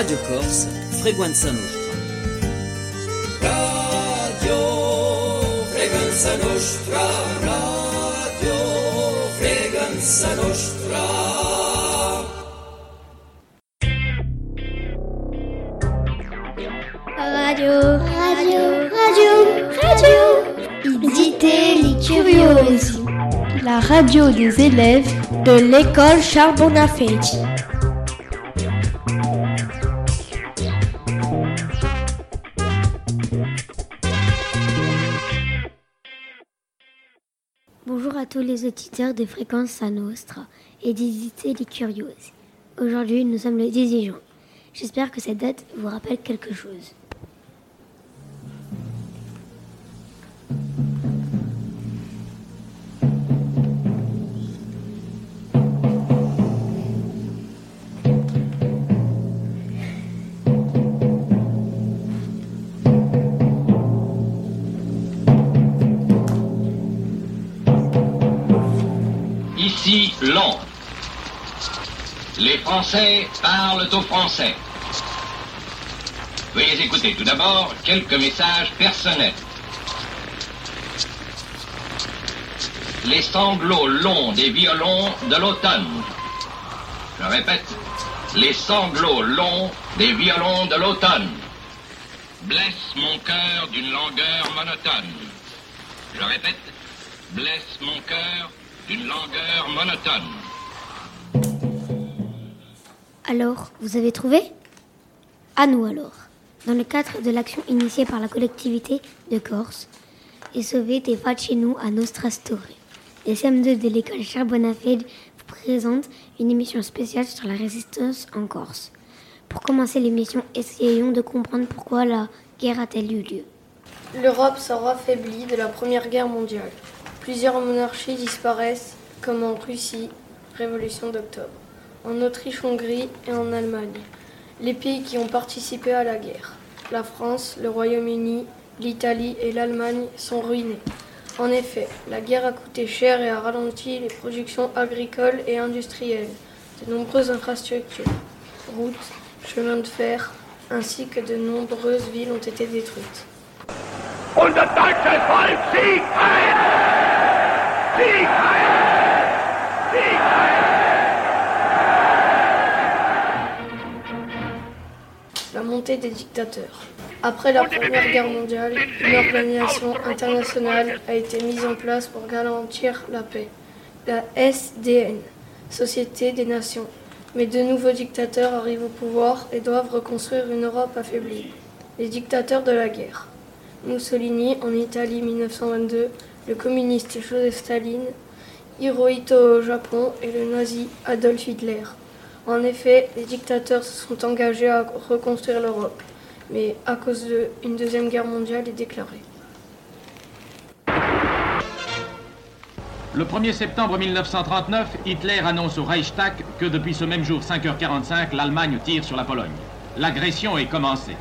Radio Corse, Freguenza Nostra. Radio Freguenza Nostra, Radio Freguenza Nostra. Radio, radio, radio, radio. Idité les curieuses. La radio des élèves de l'école Charles tous les auditeurs de Fréquence Nostra et d'Idité les curieuses. Aujourd'hui, nous sommes le 18 juin. J'espère que cette date vous rappelle quelque chose. Londres. Les Français parlent aux Français. Veuillez écouter tout d'abord quelques messages personnels. Les sanglots longs des violons de l'automne. Je répète, les sanglots longs des violons de l'automne blessent mon cœur d'une langueur monotone. Je répète, blesse mon cœur d'une langueur monotone. Alors, vous avez trouvé? À nous alors. Dans le cadre de l'action initiée par la collectivité de Corse et sauver des nous à Nostra Story, les CM2 de l'école Charles Bonafide vous présentent une émission spéciale sur la résistance en Corse. Pour commencer l'émission, essayons de comprendre pourquoi la guerre a-t-elle eu lieu. L'Europe sort affaiblie de la Première Guerre mondiale. Plusieurs monarchies disparaissent, comme en Russie, Révolution d'octobre, en Autriche-Hongrie et en Allemagne. Les pays qui ont participé à la guerre, la France, le Royaume-Uni, l'Italie et l'Allemagne, sont ruinés. En effet, la guerre a coûté cher et a ralenti les productions agricoles et industrielles. De nombreuses infrastructures, routes, chemins de fer, ainsi que de nombreuses villes ont été détruites. Volk siegt! Sieg! Sieg La montée des dictateurs. Après la Première Guerre mondiale, une organisation internationale a été mise en place pour garantir la paix. La SDN, Société des Nations. Mais de nouveaux dictateurs arrivent au pouvoir et doivent reconstruire une Europe affaiblie. Les dictateurs de la guerre. Mussolini en Italie 1922, le communiste Joseph Staline, Hirohito au Japon et le nazi Adolf Hitler. En effet, les dictateurs se sont engagés à reconstruire l'Europe, mais à cause d'eux, une deuxième guerre mondiale est déclarée. Le 1er septembre 1939, Hitler annonce au Reichstag que depuis ce même jour 5h45, l'Allemagne tire sur la Pologne. L'agression est commencée.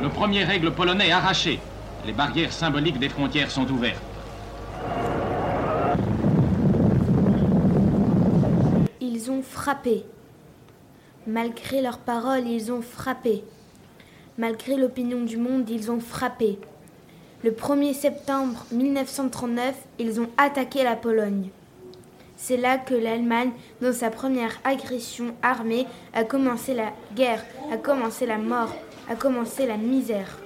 Le premier règle polonais arraché. Les barrières symboliques des frontières sont ouvertes. Ils ont frappé. Malgré leurs paroles, ils ont frappé. Malgré l'opinion du monde, ils ont frappé. Le 1er septembre 1939, ils ont attaqué la Pologne. C'est là que l'Allemagne, dans sa première agression armée, a commencé la guerre, a commencé la mort, a commencé la misère.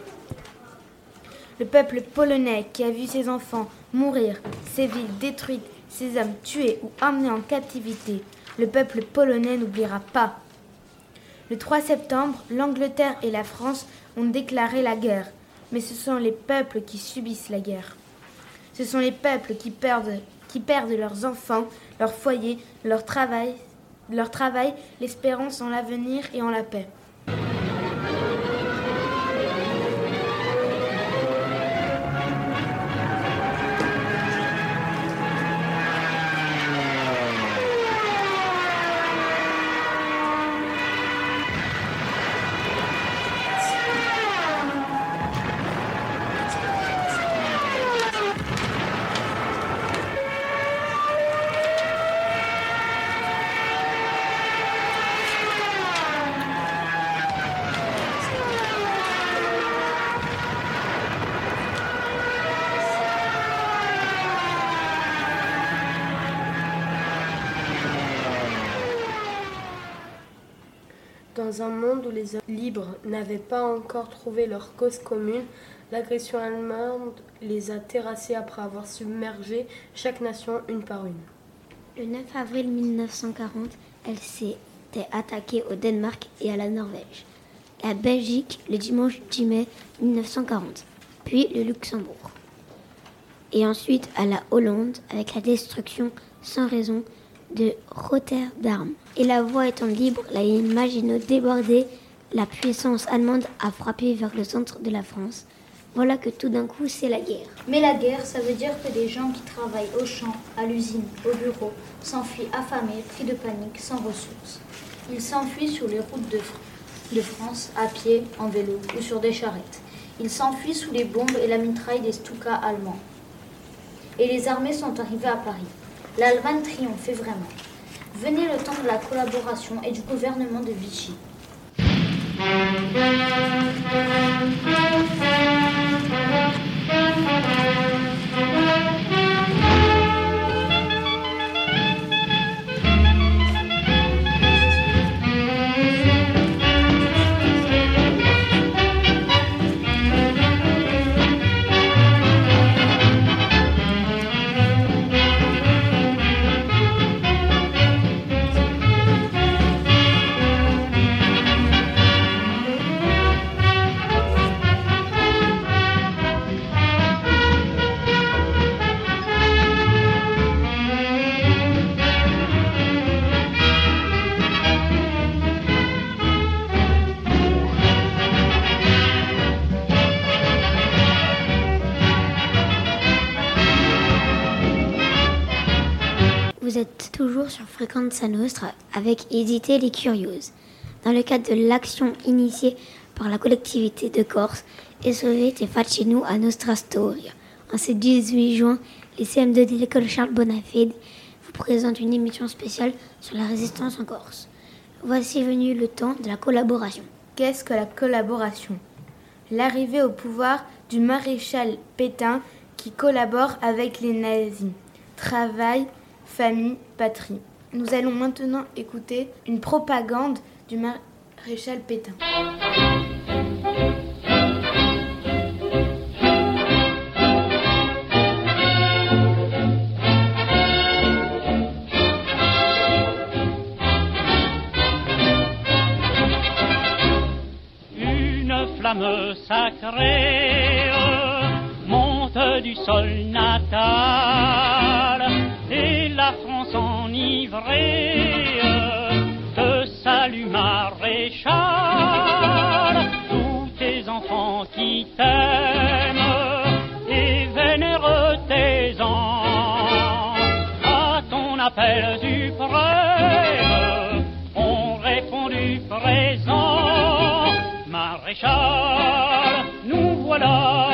Le peuple polonais qui a vu ses enfants mourir, ses villes détruites, ses hommes tués ou emmenés en captivité, le peuple polonais n'oubliera pas. Le 3 septembre, l'Angleterre et la France ont déclaré la guerre, mais ce sont les peuples qui subissent la guerre. Ce sont les peuples qui perdent, leurs enfants, leur foyer, leur travail, leur travail, l'espérance en l'avenir et en la paix. Dans un monde où les hommes libres n'avaient pas encore trouvé leur cause commune, l'agression allemande les a terrassés après avoir submergé chaque nation une par une. Le 9 avril 1940, elle s'était attaquée au Danemark et à la Norvège, la Belgique le dimanche 10 mai 1940, puis le Luxembourg, et ensuite à la Hollande avec la destruction sans raison de Rotterdam. Et la voie étant libre, la ligne Maginot débordée, la puissance allemande a frappé vers le centre de la France. Voilà que tout d'un coup, c'est la guerre. Mais la guerre, ça veut dire que des gens qui travaillent au champ, à l'usine, au bureau, s'enfuient affamés, pris de panique, sans ressources. Ils s'enfuient sur les routes de, de France, à pied, en vélo ou sur des charrettes. Ils s'enfuient sous les bombes et la mitraille des Stuka allemands. Et les armées sont arrivées à Paris. L'Allemagne triomphait vraiment. Venait le temps de la collaboration et du gouvernement de Vichy. Toujours sur Fréquence Nostra avec Hésiter les Curieuses. Dans le cadre de l'action initiée par la collectivité de Corse, et sauver tes nous à Nostra Storia. En ce 18 juin, les CM2 de l'école Charles Bonafide vous présentent une émission spéciale sur la résistance en Corse. Voici venu le temps de la collaboration. Qu'est-ce que la collaboration? L'arrivée au pouvoir du maréchal Pétain qui collabore avec les nazis. Travail, famille, patrie. Nous allons maintenant écouter une propagande du maréchal Pétain. Une flamme sacrée monte du sol natal la France enivrée te salue maréchal. Tous tes enfants qui t'aiment et vénèrent tes ans à ton appel suprême ont répondu présent. Maréchal, nous voilà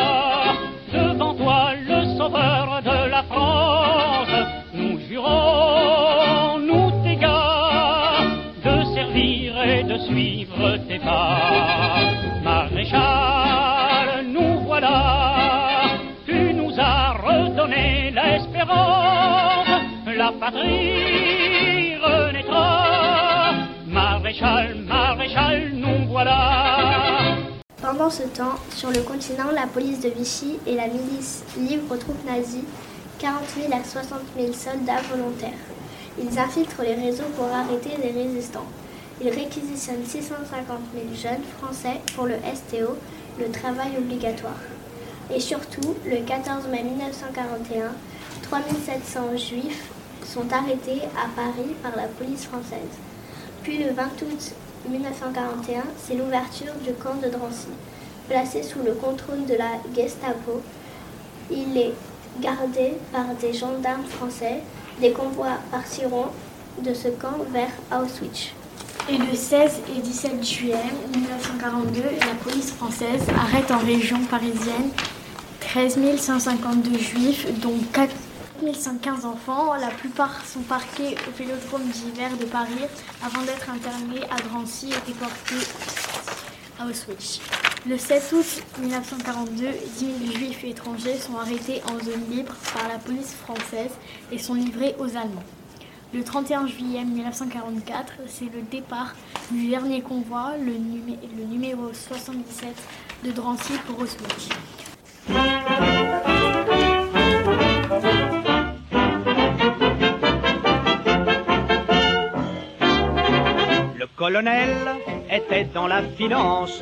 Maréchal, nous voilà, tu nous as redonné l'espérance, la patrie renaîtra. Maréchal, maréchal, nous voilà. Pendant ce temps, sur le continent, la police de Vichy et la milice livrent aux troupes nazies 40 000 à 60 000 soldats volontaires. Ils infiltrent les réseaux pour arrêter les résistants. Ils réquisitionnent 650 000 jeunes français pour le STO, le travail obligatoire. Et surtout, le 14 mai 1941, 3700 juifs sont arrêtés à Paris par la police française. Puis le 20 août 1941, c'est l'ouverture du camp de Drancy. Placé sous le contrôle de la Gestapo, il est gardé par des gendarmes français. Des convois partiront de ce camp vers Auschwitz. Et le 16 et 17 juillet 1942, la police française arrête en région parisienne 13 552 juifs, dont 4 115 enfants. La plupart sont parqués au vélodrome d'hiver de Paris avant d'être internés à Drancy et déportés à Auschwitz. Le 7 août 1942, 10 000 juifs étrangers sont arrêtés en zone libre par la police française et sont livrés aux Allemands. Le 31 juillet 1944, c'est le départ du dernier convoi, le, numéro 77 de Drancy pour Oslo. Le colonel était dans la finance,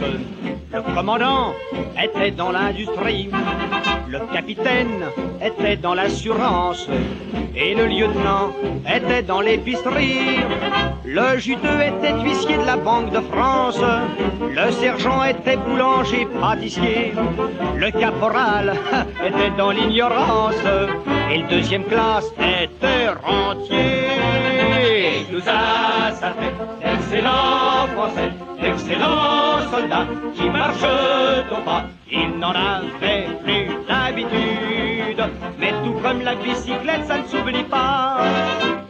le commandant était dans l'industrie, le capitaine était dans l'assurance. Et le lieutenant était dans l'épicerie. Le juteux était huissier de la Banque de France, le sergent était boulanger pâtissier, le caporal était dans l'ignorance. Et le deuxième classe était rentier. Et tout ça, ça fait d'excellents Français, d'excellents soldats qui marchent au pas. Ils n'en avaient plus d'habitude, mais tout comme la bicyclette, ça ne s'oublie pas.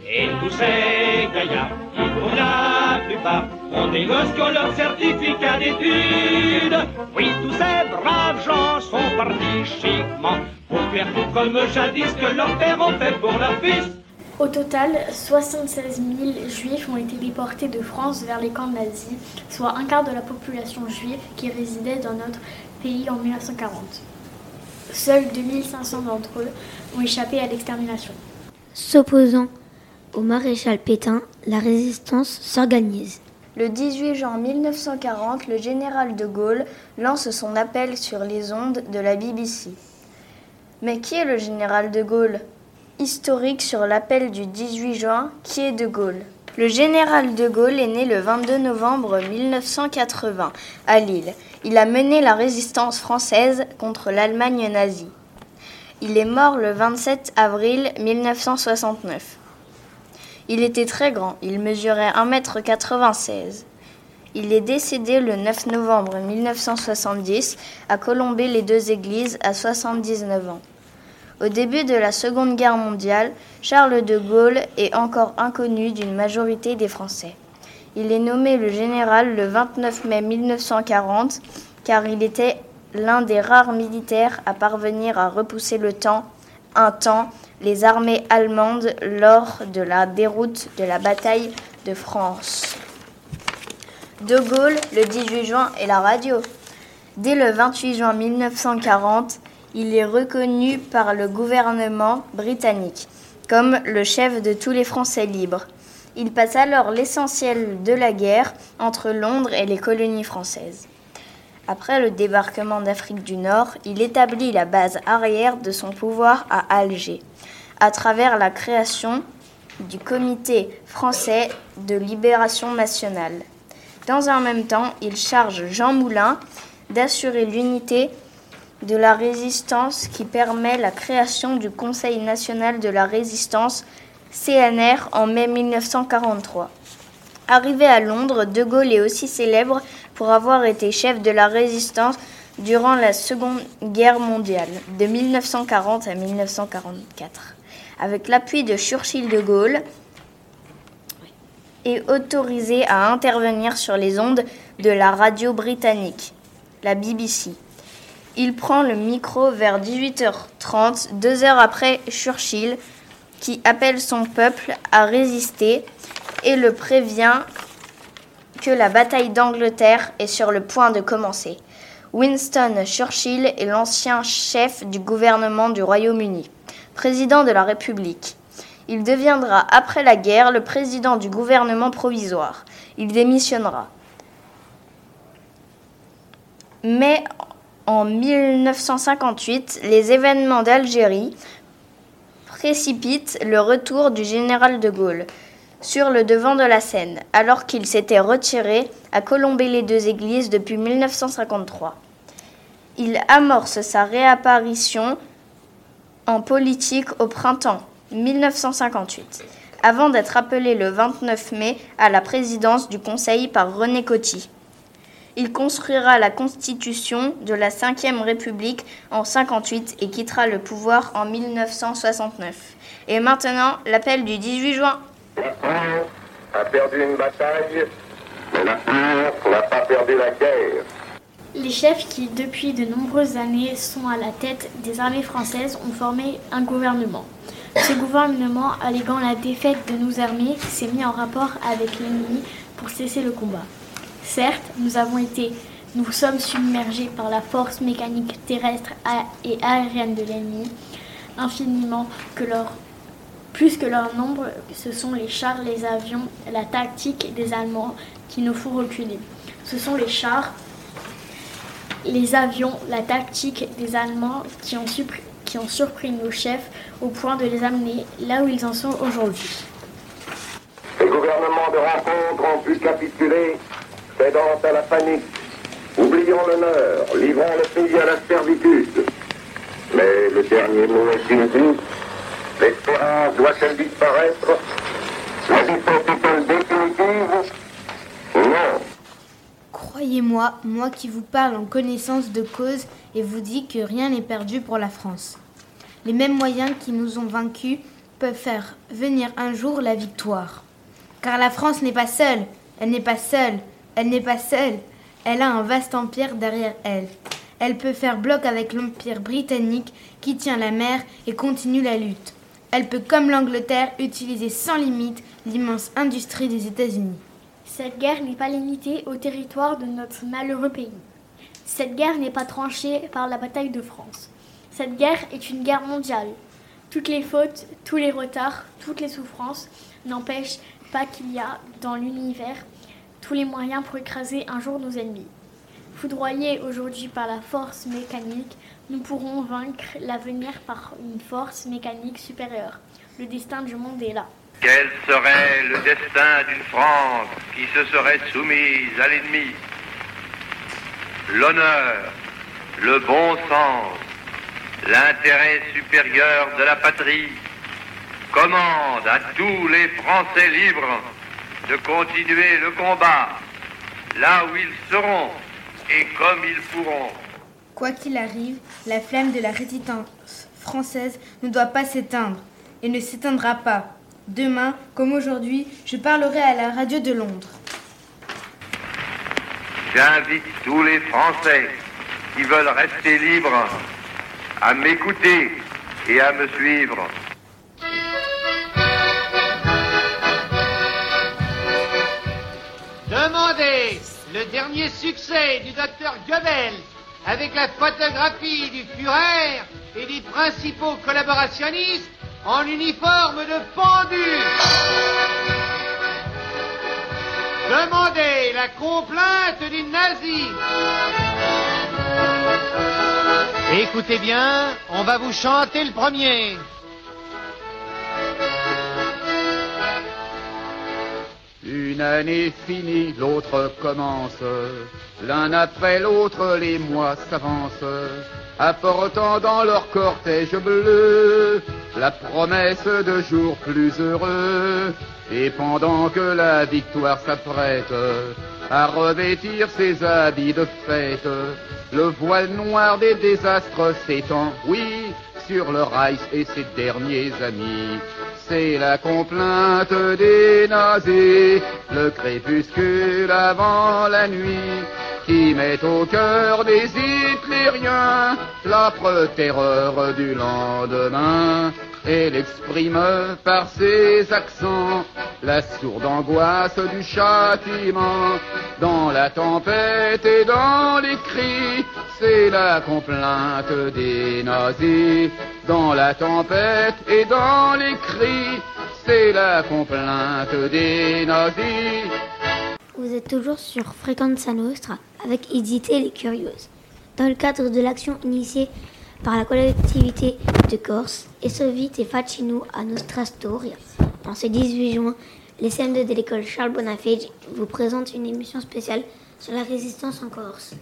Et tous ces gaillards, qui pour la plupart ont des gosses qui ont leur certificat d'études. Oui, tous ces braves gens sont partis chiquement pour faire tout comme jadis que leurs pères ont fait pour leur fils. Au total, 76 000 juifs ont été déportés de France vers les camps nazis, soit un quart de la population juive qui résidait dans notre pays en 1940. Seuls 2500 d'entre eux ont échappé à l'extermination. S'opposant au maréchal Pétain, la résistance s'organise. Le 18 juin 1940, le général de Gaulle lance son appel sur les ondes de la BBC. Mais qui est le général de Gaulle? Historique sur l'appel du 18 juin, qui est de Gaulle Le général de Gaulle est né le 22 novembre 1980 à Lille. Il a mené la résistance française contre l'Allemagne nazie. Il est mort le 27 avril 1969. Il était très grand, il mesurait 1m96. Il est décédé le 9 novembre 1970 à Colombey-les-Deux-Églises à 79 ans. Au début de la Seconde Guerre mondiale, Charles de Gaulle est encore inconnu d'une majorité des Français. Il est nommé le général le 29 mai 1940 car il était l'un des rares militaires à parvenir à repousser le temps, un temps, les armées allemandes lors de la déroute de la bataille de France. De Gaulle, le 18 juin, et la radio. Dès le 28 juin 1940, il est reconnu par le gouvernement britannique comme le chef de tous les Français libres. Il passe alors l'essentiel de la guerre entre Londres et les colonies françaises. Après le débarquement d'Afrique du Nord, il établit la base arrière de son pouvoir à Alger, à travers la création du Comité français de libération nationale. Dans un même temps, il charge Jean Moulin d'assurer l'unité de la résistance qui permet la création du Conseil national de la résistance CNR en mai 1943. Arrivé à Londres, De Gaulle est aussi célèbre pour avoir été chef de la résistance durant la Seconde Guerre mondiale, de 1940 à 1944. Avec l'appui de Churchill de Gaulle, est autorisé à intervenir sur les ondes de la radio britannique, la BBC. Il prend le micro vers 18h30, deux heures après Churchill, qui appelle son peuple à résister et le prévient que la bataille d'Angleterre est sur le point de commencer. Winston Churchill est l'ancien chef du gouvernement du Royaume-Uni, président de la République. Il deviendra après la guerre le président du gouvernement provisoire. Il démissionnera. Mais en 1958, les événements d'Algérie précipitent le retour du général de Gaulle sur le devant de la scène, alors qu'il s'était retiré à Colombey-les-Deux-Églises depuis 1953. Il amorce sa réapparition en politique au printemps 1958, avant d'être appelé le 29 mai à la présidence du Conseil par René Coty. Il construira la constitution de la Ve République en 58 et quittera le pouvoir en 1969. Et maintenant, l'appel du 18 juin. a perdu une bataille, mais la n'a pas perdu la guerre. Les chefs qui, depuis de nombreuses années, sont à la tête des armées françaises ont formé un gouvernement. Ce gouvernement, alléguant la défaite de nos armées, s'est mis en rapport avec l'ennemi pour cesser le combat. Certes, nous avons été, nous sommes submergés par la force mécanique terrestre et aérienne de l'ennemi, infiniment plus que leur nombre, ce sont les chars, les avions, la tactique des Allemands qui nous font reculer. Ce sont les chars, les avions, la tactique des Allemands qui ont, surpris nos chefs au point de les amener là où ils en sont aujourd'hui. De rencontre ont cédant à la panique. Oublions l'honneur, livrons le pays à la servitude. Mais le dernier mot est-il dit L'espérance doit-elle disparaître? La défaite est-elle définitive Non. Croyez-moi, moi qui vous parle en connaissance de cause et vous dis que rien n'est perdu pour la France. Les mêmes moyens qui nous ont vaincus peuvent faire venir un jour la victoire. Car la France n'est pas seule, elle n'est pas seule, elle n'est pas seule, elle a un vaste empire derrière elle. Elle peut faire bloc avec l'empire britannique qui tient la mer et continue la lutte. Elle peut, comme l'Angleterre, utiliser sans limite l'immense industrie des États-Unis. Cette guerre n'est pas limitée au territoire de notre malheureux pays. Cette guerre n'est pas tranchée par la bataille de France. Cette guerre est une guerre mondiale. Toutes les fautes, tous les retards, toutes les souffrances n'empêchent pas qu'il y a dans l'univers tous les moyens pour écraser un jour nos ennemis. Foudroyés aujourd'hui par la force mécanique, nous pourrons vaincre l'avenir par une force mécanique supérieure. Le destin du monde est là. Quel serait le destin d'une France qui se serait soumise à l'ennemi? L'honneur, le bon sens, l'intérêt supérieur de la patrie commandent à tous les Français libres de continuer le combat là où ils seront et comme ils pourront. Quoi qu'il arrive, la flamme de la résistance française ne doit pas s'éteindre et ne s'éteindra pas. Demain, comme aujourd'hui, je parlerai à la radio de Londres. J'invite tous les Français qui veulent rester libres à m'écouter et à me suivre. Demandez le dernier succès du docteur Goebbels avec la photographie du Führer et des principaux collaborationnistes en uniforme de pendu. Demandez la complainte du nazi. Écoutez bien, on va vous chanter le premier. Une année finie, l'autre commence. L'un après l'autre, les mois s'avancent, apportant dans leur cortège bleu la promesse de jours plus heureux. Et pendant que la victoire s'apprête à revêtir ses habits de fête, le voile noir des désastres s'étend, oui, sur le Reich et ses derniers amis c'est la complainte des nazis, le crépuscule avant la nuit, qui met au cœur des Hitlériens l'âpre terreur du lendemain. Et l'exprime par ses accents la sourde angoisse du châtiment. Dans la tempête et dans les cris, c'est la complainte des nazis. Dans la tempête et dans les cris, c'est la complainte des nazis. Vous êtes toujours sur Fréquence Nostra avec Edith et les Curieuses. Dans le cadre de l'action initiée par la collectivité de Corse, et Sovite et Facino à Nostra Storia. En ce 18 juin, les CM2 de l'école Charles Bonafé vous présentent une émission spéciale sur la résistance en Corse.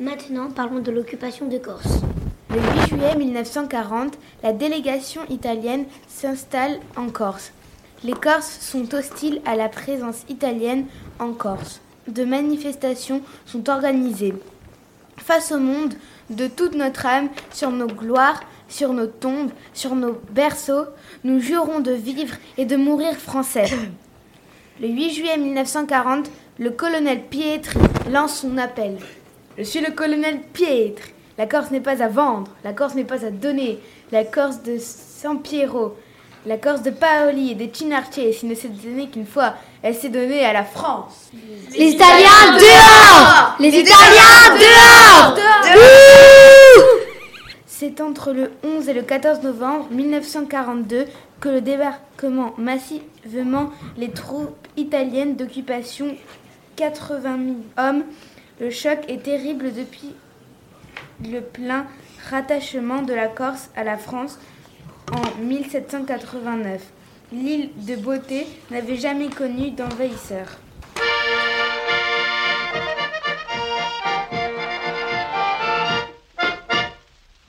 Maintenant, parlons de l'occupation de Corse. Le 8 juillet 1940, la délégation italienne s'installe en Corse. Les Corses sont hostiles à la présence italienne en Corse. De manifestations sont organisées. Face au monde, de toute notre âme, sur nos gloires, sur nos tombes, sur nos berceaux, nous jurons de vivre et de mourir français. Le 8 juillet 1940, le colonel Pietri lance son appel. Je suis le colonel Pietri. La Corse n'est pas à vendre, la Corse n'est pas à donner. La Corse de San Piero La Corse de Paoli et des Chinarchés ne s'est donnée qu'une fois, elle s'est donnée à la France. Les Italiens dehors Les Italiens dehors C'est entre le 11 et le 14 novembre 1942 que le débarquement massivement les troupes italiennes d'occupation, 80 000 hommes. Le choc est terrible depuis le plein rattachement de la Corse à la France en 1789. L'île de Beauté n'avait jamais connu d'envahisseurs.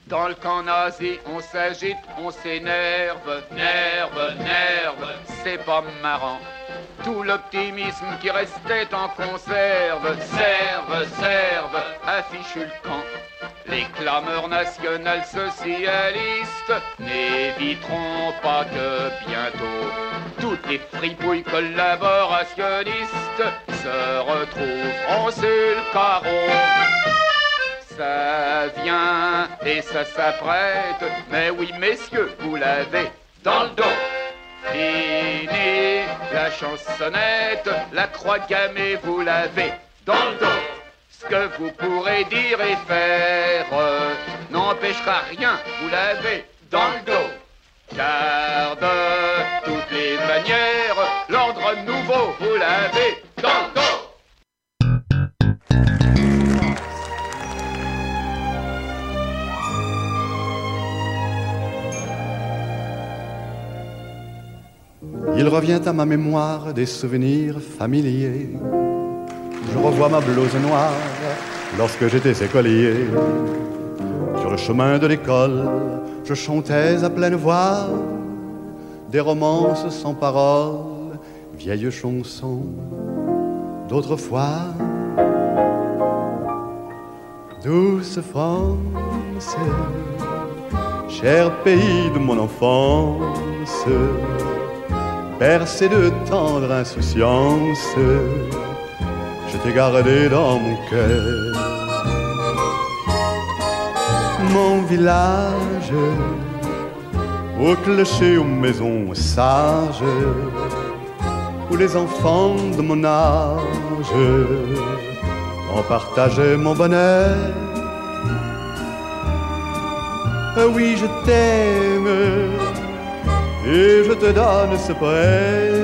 Dans le camp nazi, on s'agite, on s'énerve, nerve, nerve, c'est pas marrant. Tout l'optimisme qui restait en conserve, serve, serve, affiche le camp. Les clameurs nationales socialistes n'éviteront pas que bientôt toutes les fripouilles collaborationnistes se retrouveront sur le carreau. Ça vient et ça s'apprête, mais oui messieurs, vous l'avez dans le dos. Fini la chansonnette, la croix gammée, vous l'avez dans le dos. Que vous pourrez dire et faire n'empêchera rien, vous l'avez dans le dos. Car de toutes les manières, l'ordre nouveau, vous l'avez dans le dos. Il revient à ma mémoire des souvenirs familiers. Je revois ma blouse noire lorsque j'étais écolier. Sur le chemin de l'école, je chantais à pleine voix des romances sans paroles, vieilles chansons d'autrefois. Douce France, cher pays de mon enfance, bercé de tendre insouciance, je gardé dans mon cœur. Mon village, au clocher, aux maisons sages, où les enfants de mon âge ont partagé mon bonheur. Oui, je t'aime et je te donne ce poème.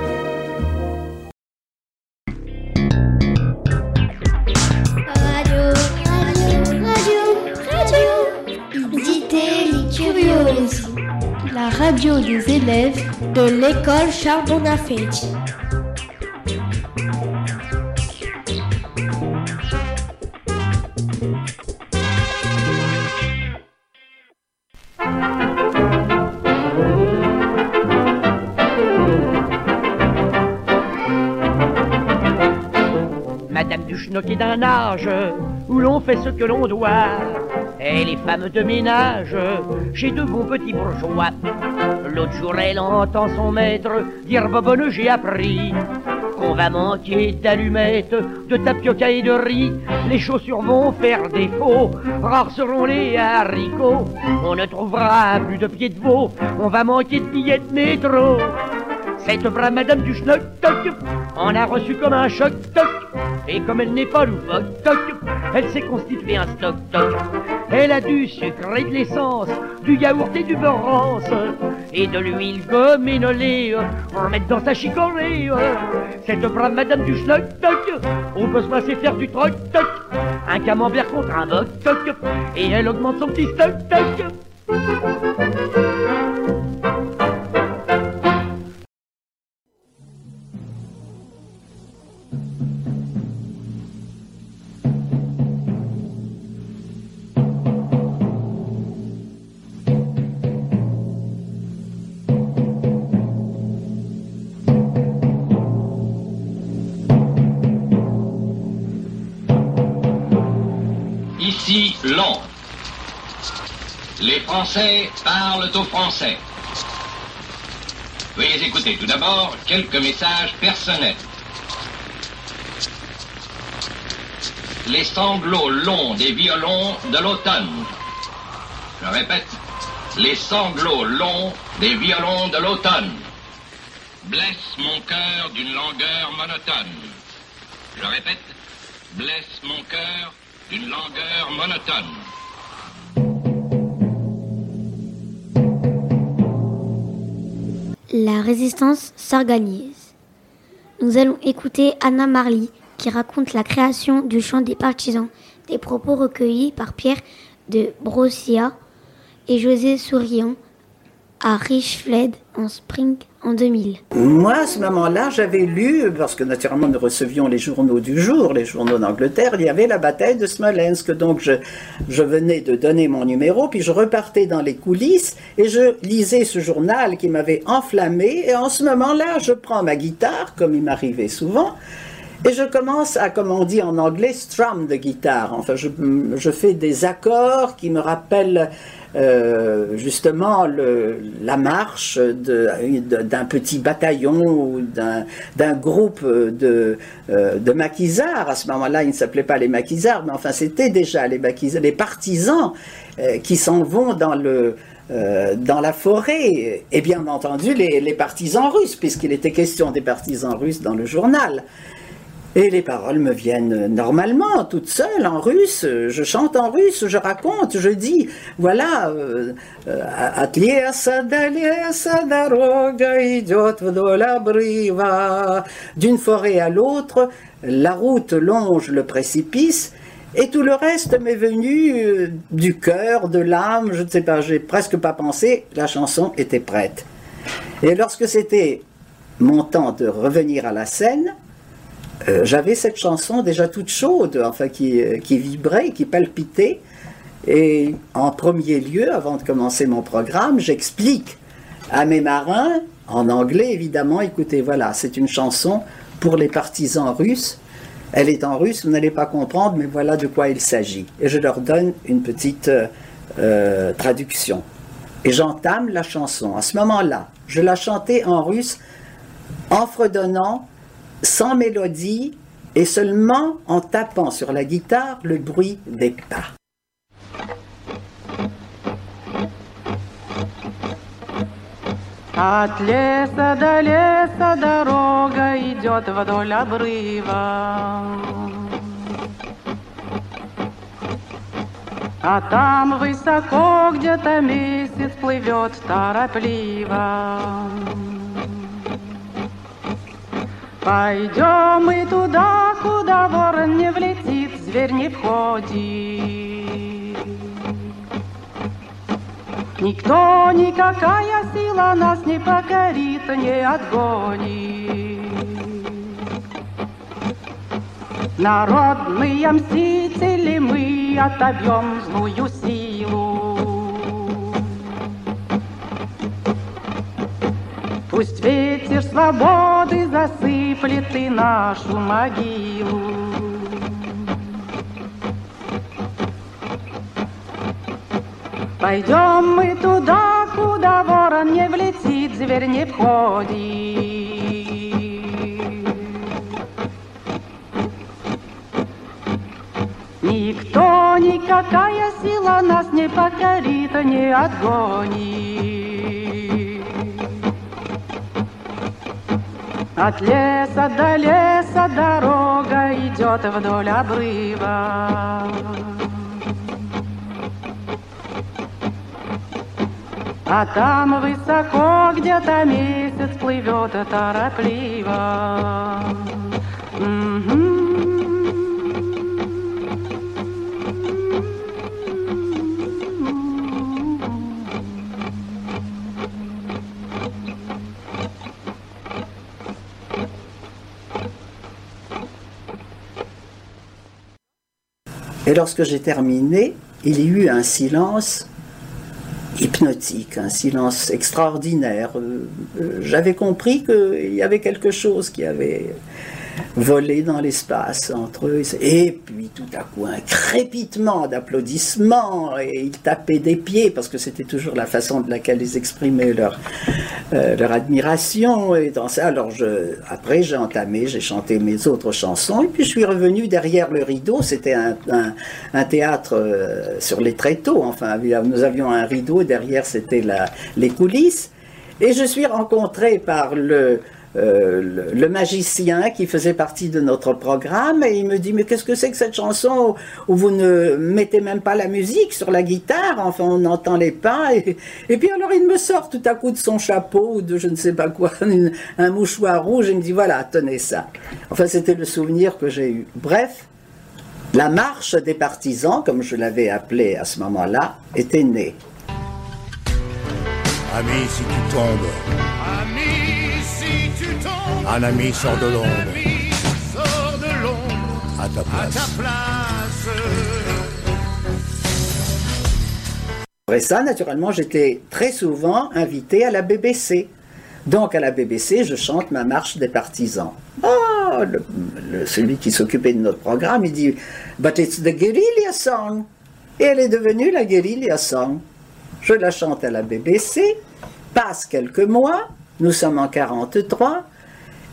De l'école Charles. Madame Duchenoc est d'un âge où l'on fait ce que l'on doit. Et les femmes de ménage chez de bons petits bourgeois. L'autre jour, elle entend son maître dire Bobonne, j'ai appris qu'on va manquer d'allumettes, de tapioca et de riz. Les chaussures vont faire défaut, rares seront les haricots. On ne trouvera plus de pieds de veau, on va manquer de billets de métro. Cette brave Madame du Schnock, en a reçu comme un choc, toc. Et comme elle n'est pas loufoque, toc, elle s'est constituée un stock, toc. Elle a du sucre et de l'essence, du yaourt et du beurre rance, et de l'huile gomminolée pour mettre dans sa chicorée. Cette brave Madame du Schnock, toc, on peut se passer faire du troc, toc. Un camembert contre un boc, toc, et elle augmente son petit stock, Français parlent aux Français. Veuillez écouter tout d'abord quelques messages personnels. Les sanglots longs des violons de l'automne. Je répète, les sanglots longs des violons de l'automne blessent mon cœur d'une langueur monotone. Je répète, blesse mon cœur d'une langueur monotone. La résistance s'organise. Nous allons écouter Anna Marley qui raconte la création du chant des partisans, des propos recueillis par Pierre de Brossia et José Souriant à Richfled en Spring en 2000. Moi, à ce moment-là, j'avais lu, parce que naturellement nous recevions les journaux du jour, les journaux d'Angleterre, il y avait la bataille de Smolensk. Donc je, venais de donner mon numéro, puis je repartais dans les coulisses et je lisais ce journal qui m'avait enflammé. Et en ce moment-là, je prends ma guitare, comme il m'arrivait souvent, et je commence à, comme on dit en anglais, strum de guitare. Enfin, je fais des accords qui me rappellent euh, justement la marche d'un petit bataillon ou d'un groupe de, euh, de maquisards. À ce moment-là, ils ne s'appelaient pas les maquisards, mais enfin, c'était déjà les, les partisans euh, qui s'en vont dans le, dans la forêt, et bien entendu les, les partisans russes, puisqu'il était question des partisans russes dans le journal. Et les paroles me viennent normalement, toutes seules, en russe. Je chante en russe, je raconte, je dis, voilà, euh, от леса до леса дорога идет вдоль обрыва. D'une forêt à l'autre, la route longe le précipice. Et tout le reste m'est venu euh, du cœur, de l'âme, je ne sais pas, j'ai presque pas pensé, la chanson était prête. Et lorsque c'était mon temps de revenir à la scène, euh, j'avais cette chanson déjà toute chaude, enfin qui, euh, qui, vibrait, qui palpitait. Et en premier lieu, avant de commencer mon programme, j'explique à mes marins, en anglais évidemment, écoutez, voilà, c'est une chanson pour les partisans russes. Elle est en russe, vous n'allez pas comprendre, mais voilà de quoi il s'agit. Et je leur donne une petite euh, traduction. Et j'entame la chanson. À ce moment-là, je la chantais en russe en fredonnant sans mélodie et seulement en tapant sur la guitare le bruit des pas. От леса до леса дорога идет вдоль обрыва. А там высоко где-то месяц плывет торопливо. Пойдем мы туда, куда ворон не влетит, зверь не входит. Никто, никакая сила нас не покорит, не отгонит. Народные мстители мы отобьем злую силу. Пусть ветер свободы засыплет и нашу могилу. Пойдем мы туда, куда ворон не влетит, зверь не входит. Никто, никакая сила нас не покорит, не отгонит. От леса до леса дорога идет вдоль обрыва. А там высоко где-то месяц плывет торопливо. Et lorsque j'ai terminé, il y eut un silence hypnotique, un silence extraordinaire. Euh, J'avais compris qu'il y avait quelque chose qui avait voler dans l'espace entre eux. Et puis tout à coup, un crépitement d'applaudissements et ils tapaient des pieds parce que c'était toujours la façon de laquelle ils exprimaient leur, euh, leur admiration. Et dans ça, alors je, après, j'ai entamé, j'ai chanté mes autres chansons et puis je suis revenu derrière le rideau. C'était un, un, théâtre euh, sur les tréteaux. Enfin, nous avions un rideau, derrière c'était les coulisses. Et je suis rencontré par le, euh, le, le, magicien qui faisait partie de notre programme et il me dit mais qu'est-ce que c'est que cette chanson où vous ne mettez même pas la musique sur la guitare enfin on n'entend les pas et, et, puis alors il me sort tout à coup de son chapeau ou de je ne sais pas quoi une, un mouchoir rouge et il me dit voilà tenez ça. Enfin c'était le souvenir que j'ai eu. Bref la marche des partisans comme je l'avais appelée à ce moment-là était née. Ami, si tu tombes, Ami, un ami sort de l'ombre ami, sors de l'ombre à ta à place. ta place. Après ça, naturellement, j'étais très souvent invité à la BBC. Donc à la BBC, je chante ma marche des partisans. Oh, le, le- celui qui s'occupait de notre programme, il dit But it's the guerrilla song. Et elle est devenue la guerrilla song. Je la chante à la BBC, passe quelques mois, nous sommes en 43,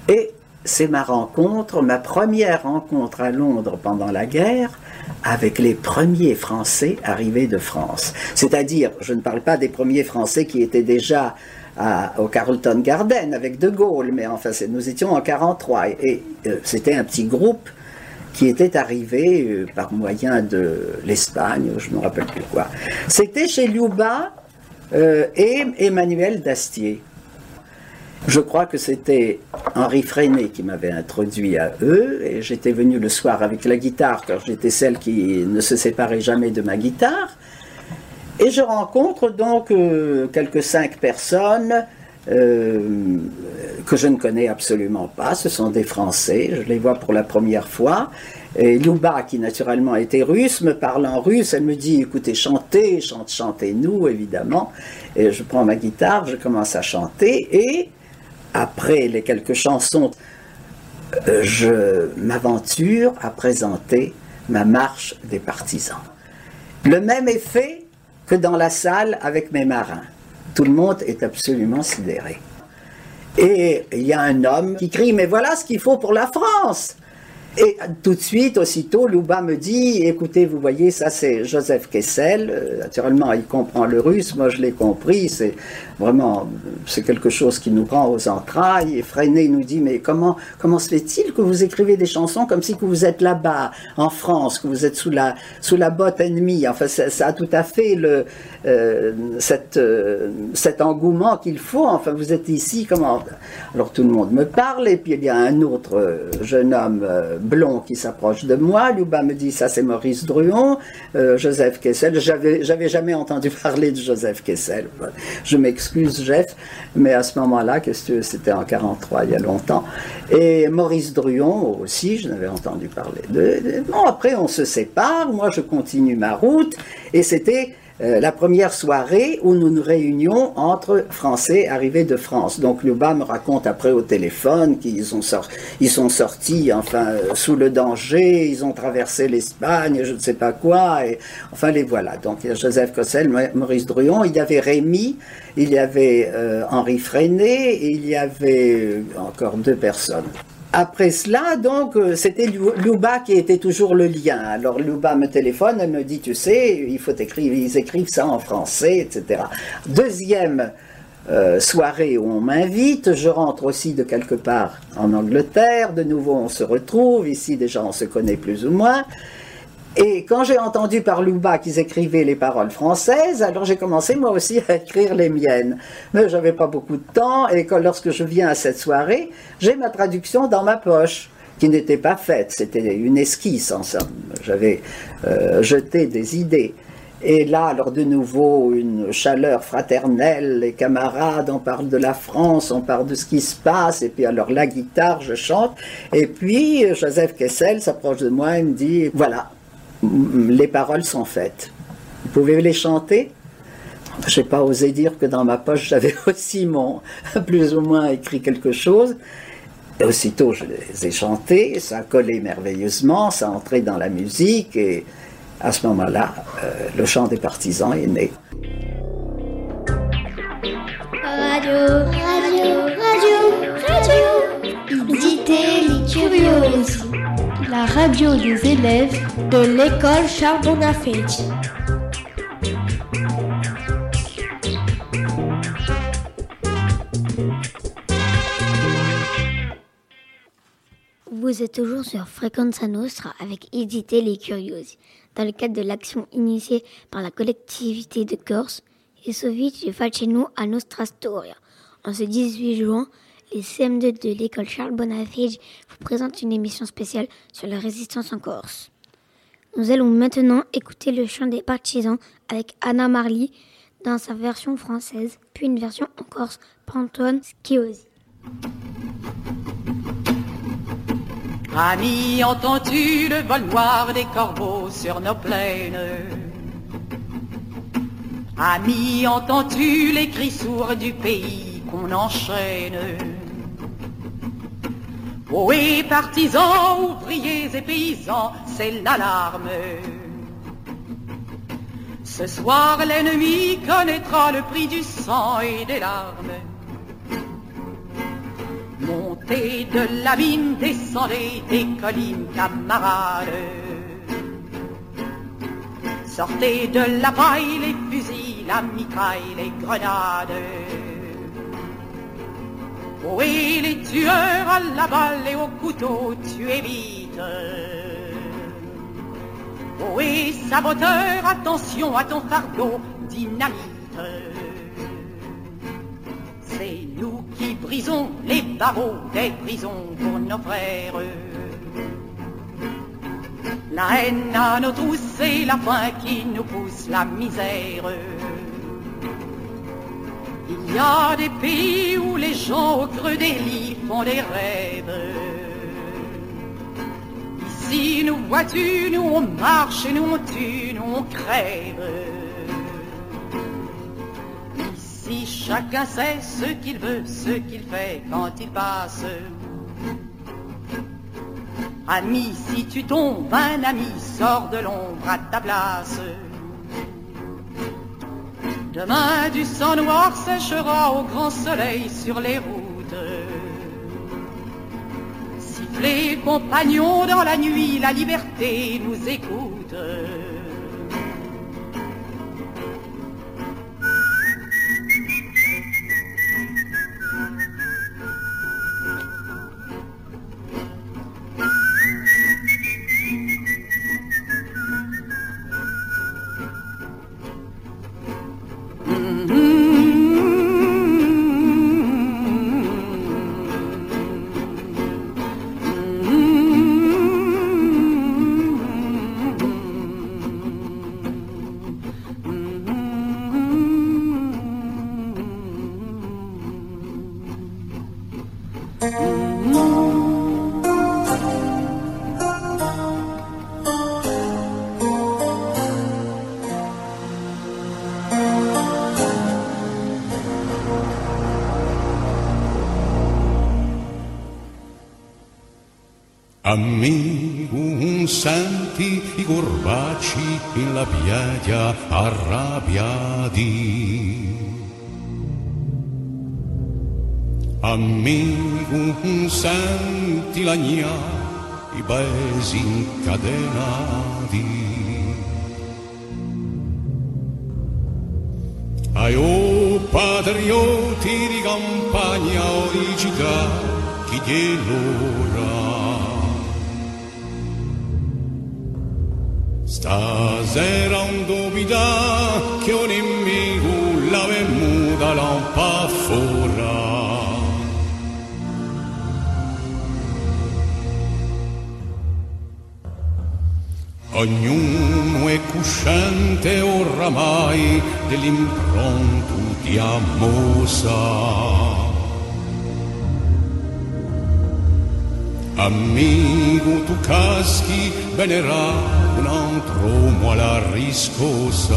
et c'est ma rencontre, ma première rencontre à Londres pendant la guerre avec les premiers Français arrivés de France. C'est-à-dire, je ne parle pas des premiers Français qui étaient déjà au Carlton Garden avec De Gaulle, mais enfin, nous étions en 43 et, et, euh, c'était un petit groupe qui était arrivé euh, par moyen de l'Espagne, je ne me rappelle plus quoi. C'était chez Liuba euh, et Emmanuel Dastier. Je crois que c'était Henri Freinet qui m'avait introduit à eux, et j'étais venu le soir avec la guitare, car j'étais celle qui ne se séparait jamais de ma guitare. Et je rencontre donc euh, quelques cinq personnes euh, que je ne connais absolument pas. Ce sont des Français, je les vois pour la première fois. Et Luba, qui naturellement était russe, me parle en russe. Elle me dit écoutez, chantez, chante, chantez-nous, évidemment. Et je prends ma guitare, je commence à chanter. Et après les quelques chansons, euh, je m'aventure à présenter ma marche des partisans. Le même effet que dans la salle avec mes marins. Tout le monde est absolument sidéré. Et il y a un homme qui crie Mais voilà ce qu'il faut pour la France et tout de suite, aussitôt, Louba me dit, écoutez, vous voyez, ça c'est Joseph Kessel. Euh, naturellement, il comprend le russe, moi je l'ai compris. C'est vraiment, c'est quelque chose qui nous prend aux entrailles. Et Freinet nous dit, mais comment, comment se fait-il que vous écrivez des chansons comme si que vous êtes là-bas, en France, que vous êtes sous la, sous la botte ennemie? Enfin, ça, a tout à fait le, euh, euh, cet engouement qu'il faut. Enfin, vous êtes ici, comment? Alors tout le monde me parle, et puis il y a un autre euh, jeune homme blond qui s'approche de moi. Luba me dit, ça c'est Maurice Druon, euh, Joseph Kessel. J'avais, jamais entendu parler de Joseph Kessel. Je m'excuse, Jeff, mais à ce moment-là, c'était en 43, il y a longtemps. Et Maurice Druon aussi, je n'avais entendu parler de- Bon, après on se sépare, moi je continue ma route, et c'était euh, la première soirée où nous nous réunions entre Français arrivés de France. Donc Luba me raconte après au téléphone qu'ils sont sortis enfin euh, sous le danger, ils ont traversé l'Espagne, je ne sais pas quoi, et enfin les voilà. Donc il y a Joseph Cossel, Maurice Druon, il y avait Rémy, il y avait euh, Henri Freinet, et il y avait encore deux personnes. Après cela, donc, euh, c'était Louba qui était toujours le lien. Alors, Louba me téléphone, elle me dit, tu sais, il faut écrire, ils écrivent ça en français, etc. Deuxième euh, soirée où on m'invite, je rentre aussi de quelque part en Angleterre, de nouveau on se retrouve, ici déjà on se connaît plus ou moins. Et quand j'ai entendu par Louba qu'ils écrivaient les paroles françaises, alors j'ai commencé moi aussi à écrire les miennes. Mais j'avais pas beaucoup de temps et quand, lorsque je viens à cette soirée, j'ai ma traduction dans ma poche qui n'était pas faite, c'était une esquisse en somme. J'avais euh, jeté des idées. Et là, alors de nouveau, une chaleur fraternelle, les camarades, on parle de la France, on parle de ce qui se passe, et puis alors la guitare, je chante, et puis Joseph Kessel s'approche de moi et me dit, voilà, les paroles sont faites. Vous pouvez les chanter Je n'ai pas osé dire que dans ma poche, j'avais aussi mon, plus ou moins écrit quelque chose. Aussitôt, je les ai chantés, ça collé merveilleusement, ça entré dans la musique, et à ce moment-là, euh, le chant des partisans est né. Radio, radio, radio, radio. Idité les curieuses. La radio des élèves de l'école Charles. Vous êtes toujours sur Frequenza Nostra avec Éditer les Curieuses, dans le cadre de l'action initiée par la collectivité de Corse et Sovic Faceno à Nostra Storia. En ce 18 juin, les CM2 de l'école Charles Bonafage vous présentent une émission spéciale sur la résistance en Corse. Nous allons maintenant écouter le chant des partisans avec Anna Marly dans sa version française, puis une version en Corse par Antoine Schiosi. Entends-tu le vol noir des corbeaux sur nos plaines? Amis, entends-tu les cris sourds du pays qu'on enchaîne? Ohé, partisans, ouvriers et paysans, c'est l'alarme. Ce soir, l'ennemi connaîtra le prix du sang et des larmes. Montez de la mine, descendez des collines, camarades. Sortez de la paille, les fusils, la mitraille, les grenades. Oui, les tueurs à la balle et au couteau, tuez vite. Oui, saboteur, attention à ton fardeau, dynamite. C'est nous qui brisons les barreaux des prisons pour nos frères. La haine à nos trousses et la faim qui nous pousse la misère. Il y a des pays où les gens au creux des lits font des rêves. Ici, nous vois-tu, nous on marche, nous on tue, nous on crève. Ici, chacun sait ce qu'il veut, ce qu'il fait quand il passe. Ami, si tu tombes, un ami sort de l'ombre à ta place. Demain du sang noir séchera au grand soleil sur les routes. Sifflez, compagnons, dans la nuit, la liberté nous écoute. Amigo, un senti i gorbaci in la piaglia arrabbiati. Amigo, un senti la gna, i paesi incatenati. Ai oh patrioti di campagna o di città, chi gliel'ora? Stasera un dubita che un nemico la venuta lampa fora. Ognuno è cosciente oramai dell'impronto di Amosa. Amigo tu caschi venerà un altro mo alla riscossa.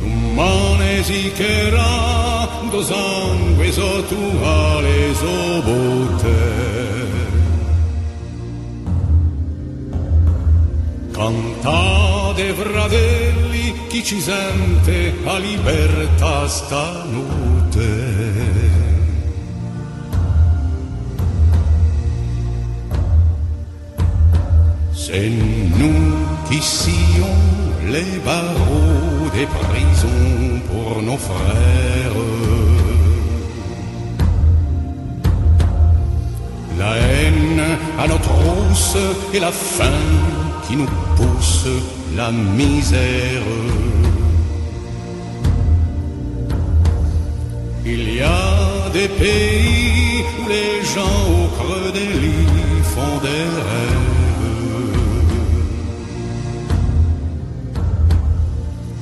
Domane si cherà do sangue so tu alle so botte Cantate fratelli chi ci sente a libertà stanotte C'est nous qui sillons les barreaux des prisons pour nos frères. La haine à notre hausse et la faim qui nous pousse la misère. Il y a des pays où les gens au creux des lits font des rêves.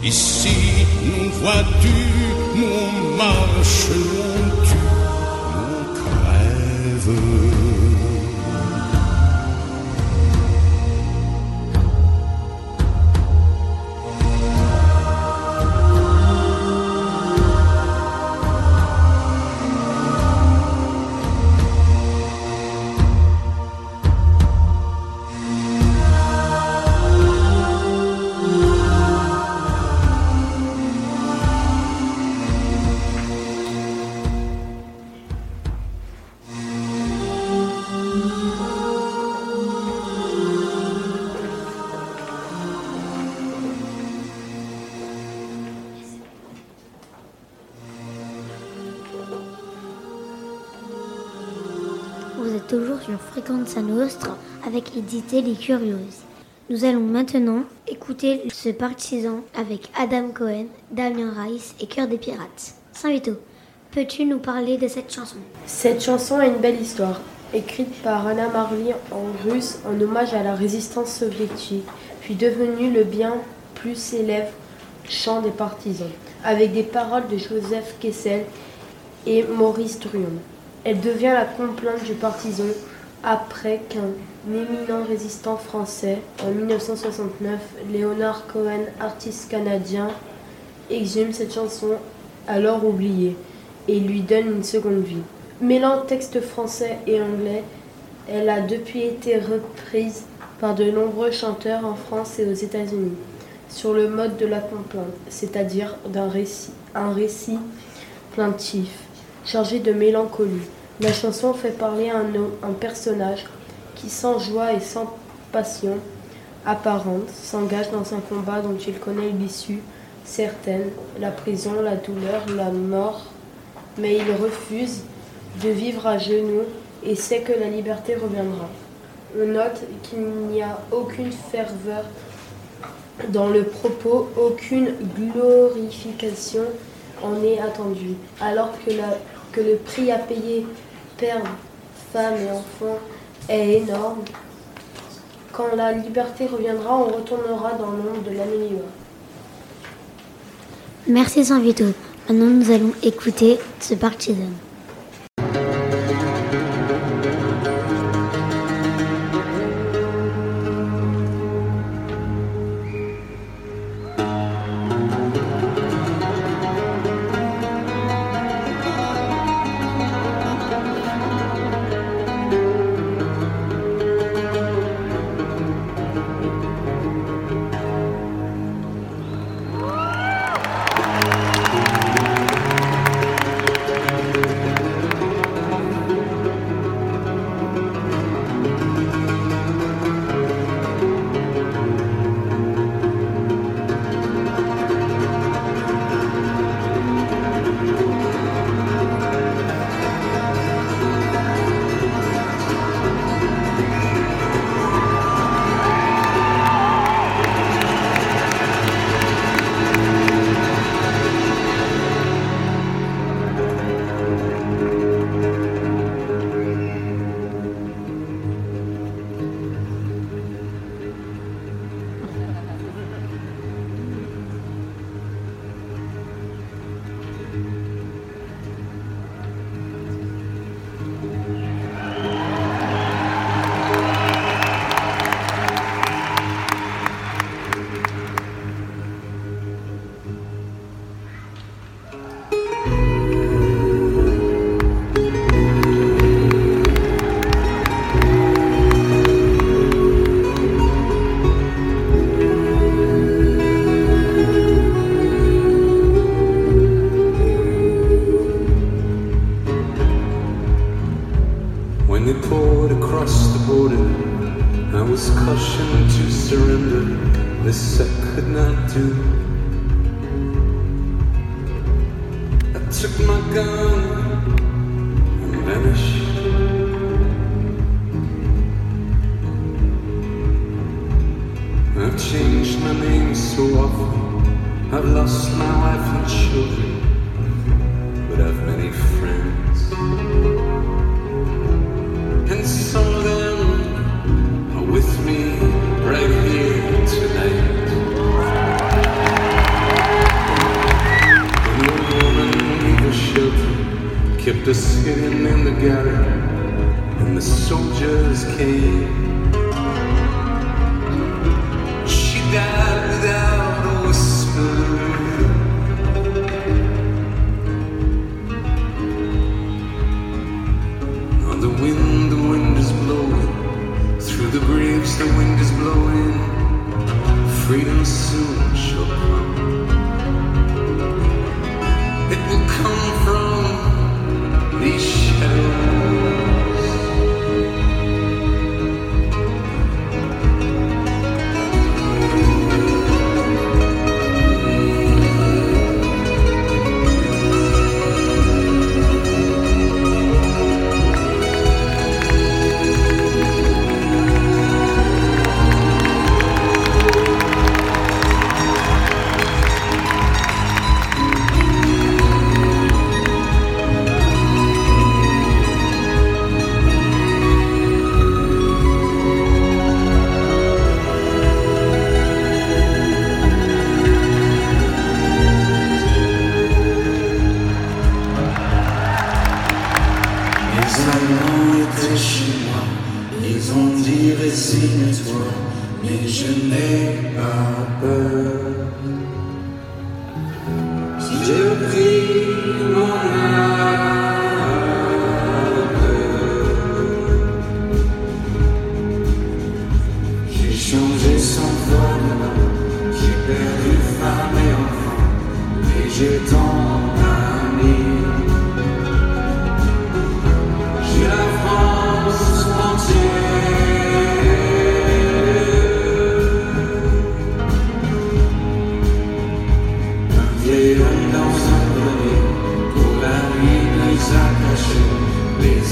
Ici, nous vois-tu, nous marche, nous on tue, nous on crève. Frequenza Nostra avec Édité les Curieuses. Nous allons maintenant écouter ce partisan avec Adam Cohen, Damien Rice et Cœur des Pirates. Saint-Vito, peux-tu nous parler de cette chanson Cette chanson a une belle histoire, écrite par Anna Marley en russe en hommage à la résistance soviétique, puis devenue le bien plus célèbre chant des partisans, avec des paroles de Joseph Kessel et Maurice Druon. Elle devient la complainte du partisan après qu'un éminent résistant français, en 1969, Léonard Cohen, artiste canadien, exhume cette chanson alors oubliée et lui donne une seconde vie. Mêlant texte français et anglais, elle a depuis été reprise par de nombreux chanteurs en France et aux États-Unis sur le mode de la complainte, c'est-à-dire d'un récit, un récit plaintif, chargé de mélancolie. La chanson fait parler un, personnage qui, sans joie et sans passion apparente, s'engage dans un combat dont il connaît l'issue certaine, la prison, la douleur, la mort, mais il refuse de vivre à genoux et sait que la liberté reviendra. On note qu'il n'y a aucune ferveur dans le propos, aucune glorification en est attendue, alors que le prix à payer, père, femme et enfants, est énorme. Quand la liberté reviendra, on retournera dans le monde de l'améliore. Merci Saint-Vito. Maintenant, nous allons écouter ce partisan.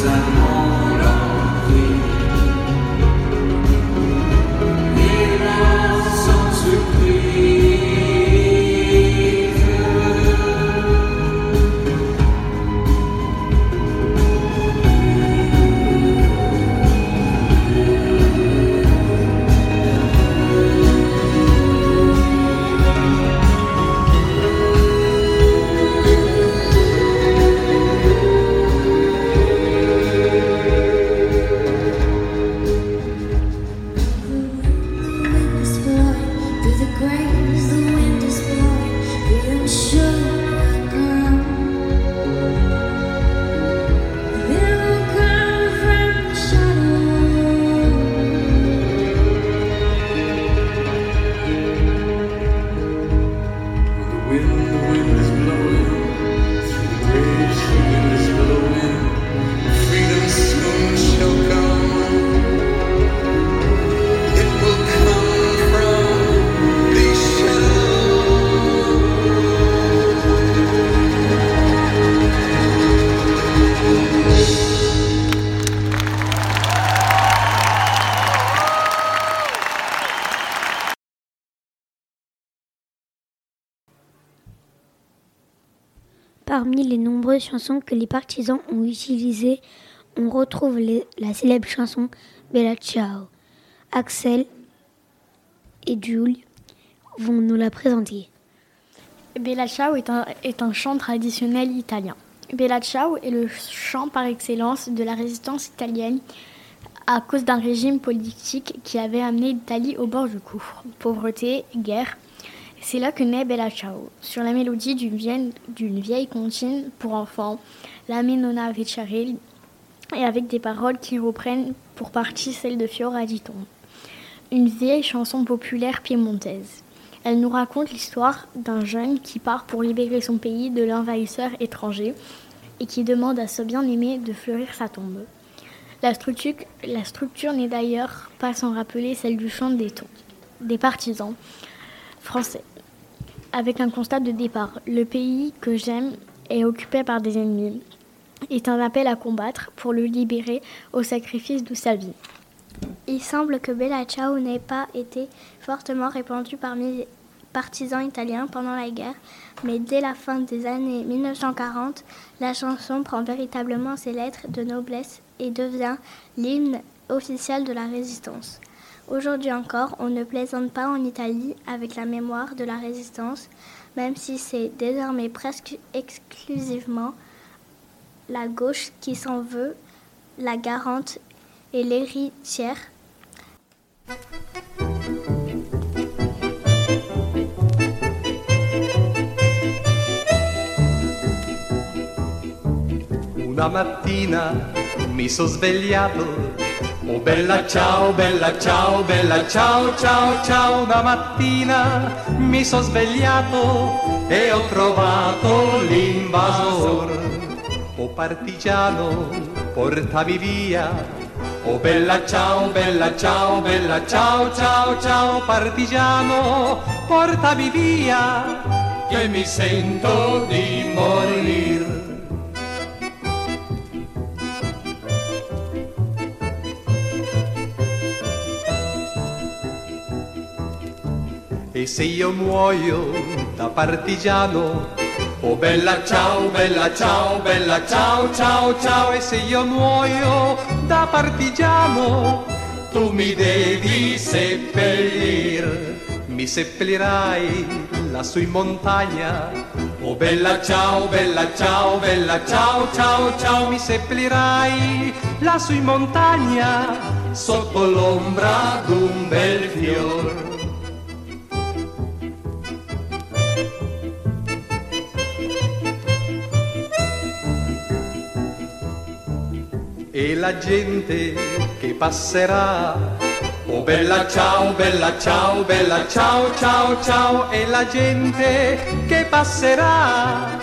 Les que les partisans ont utilisées, on retrouve la célèbre chanson Bella Ciao. Axel et Jules vont nous la présenter. Bella Ciao est un, est un chant traditionnel italien. Bella Ciao est le chant par excellence de la résistance italienne à cause d'un régime politique qui avait amené l'Italie au bord du gouffre. Pauvreté, guerre. C'est là que naît Bella Ciao, sur la mélodie d'une vieille, d'une vieille comptine pour enfants, la Menona Ricciarelli, et avec des paroles qui reprennent pour partie celles de Fiora Diton. Une vieille chanson populaire piémontaise. Elle nous raconte l'histoire d'un jeune qui part pour libérer son pays de l'envahisseur étranger et qui demande à ce bien-aimé de fleurir sa tombe. La structure, n'est d'ailleurs pas sans rappeler celle du chant des, des partisans Avec un constat de départ, le pays que j'aime est occupé par des ennemis. Est un appel à combattre pour le libérer au sacrifice de sa vie. Il semble que Bella Ciao n'ait pas été fortement répandue parmi les partisans italiens pendant la guerre, mais dès la fin des années 1940, la chanson prend véritablement ses lettres de noblesse et devient l'hymne officiel de la résistance. Aujourd'hui encore, on ne plaisante pas en Italie avec la mémoire de la résistance, même si c'est désormais presque exclusivement la gauche qui s'en veut la garante et l'héritière. Una mattina mi sono svegliato, oh bella ciao, bella ciao, bella ciao, ciao, ciao. Una mattina mi sono svegliato e ho trovato l'invasor. Oh partigiano, portami via. Oh bella ciao, bella ciao, bella ciao, ciao, ciao, partigiano, portami via, che mi sento di morir. E se io muoio da partigiano, oh bella ciao, bella ciao, bella ciao, ciao, ciao, e se io muoio da partigiano, tu mi devi seppellir, mi seppellirai lassù in montagna. Oh bella ciao, bella ciao, bella ciao, ciao, ciao, mi seppellirai lassù in montagna, sotto l'ombra d'un bel fior. La gente che passerà. Oh bella ciao, bella ciao, bella ciao, ciao, ciao, e la gente che passerà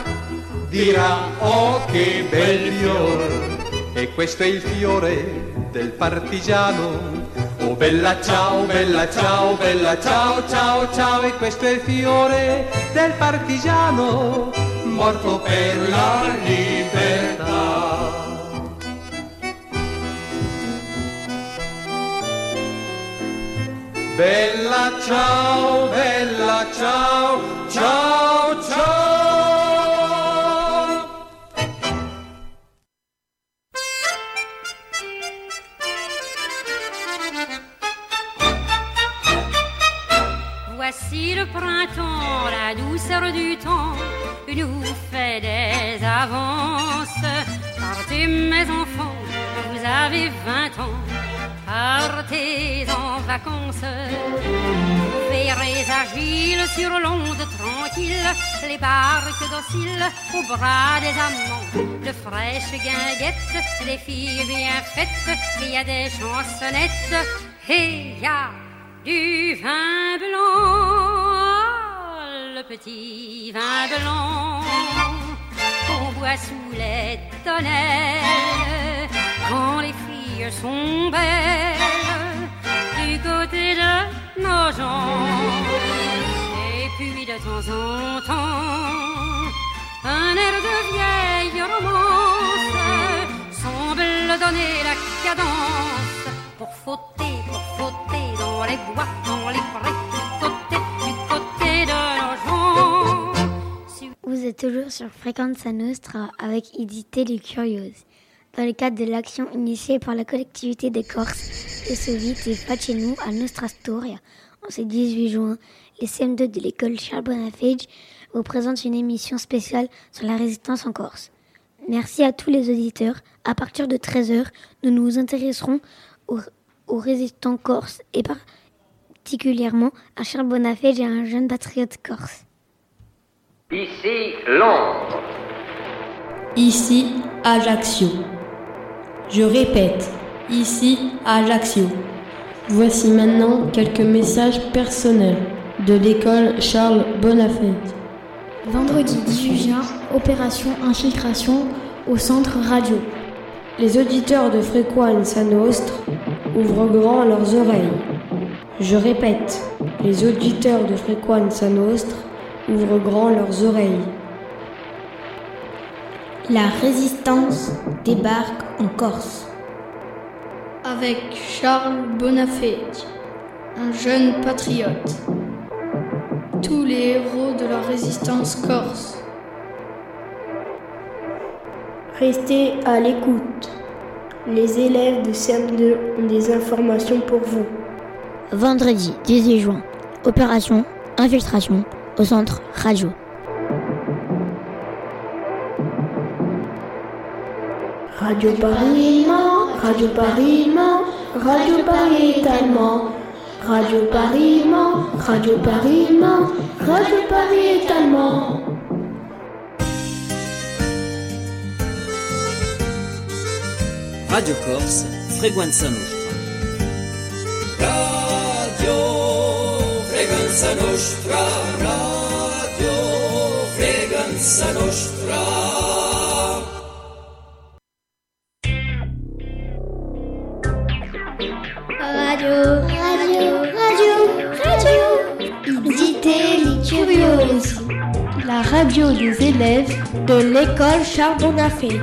dirà oh che bel fior, e questo è il fiore del partigiano. Oh bella ciao, bella ciao, bella ciao, ciao, ciao, e questo è il fiore del partigiano, morto per la libertà. Bella ciao, bella ciao, ciao, ciao. Voici le printemps, la douceur du temps nous fait des avances. Partez mes enfants, vous avez vingt ans, partez en vacances. Vous verrez agiles sur l'onde tranquille, les barques dociles au bras des amants. De fraîches guinguettes, des filles bien faites, il y a des chansonnettes et il y a du vin blanc, le petit vin blanc qu'on boit sous les tonnelles quand les filles sont belles du côté de nos gens. Et puis de temps en temps, un air de vieille romance semble donner la cadence pour fauter, pour fauter dans les bois, dans les prés, du côté, du côté de nos gens. Vous êtes toujours sur Fréquence Nostra avec Idité les Curieuses. Dans le cadre de l'action initiée par la collectivité des Corses, les Soviets et Facenou à Nostra Storia, en ce 18 juin, les CM2 de l'école Charles Bonafage vous présentent une émission spéciale sur la résistance en Corse. Merci à tous les auditeurs. À partir de 13h, nous nous intéresserons aux, aux résistants corses et particulièrement à Charles Bonafage et à un jeune patriote corse. Ici Londres. Ici Ajaccio. Je répète, ici Ajaccio. Voici maintenant quelques messages personnels de l'école Charles Bonafide. Vendredi 18 juin, opération infiltration au centre radio. Les auditeurs de Frequenza Nostra ouvrent grand leurs oreilles. Je répète, les auditeurs de Frequenza Nostra ouvrent grand leurs oreilles. La résistance débarque en Corse. Avec Charles Bonafé, un jeune patriote. Tous les héros de la résistance corse. Restez à l'écoute. Les élèves de CM2 ont des informations pour vous. Vendredi 18 juin, opération infiltration au centre radio. Radio Paris Radio Paris Radio Paris est allemand. Radio Paris Radio Paris Radio Paris est allemand. Radio Corse, Frequenza Nostra. Radio Frequenza Nostra, Radio Frequenza Nostra. Radio, radio, radio, radio. Curieuses. La radio des élèves de l'école Charles Bonafé.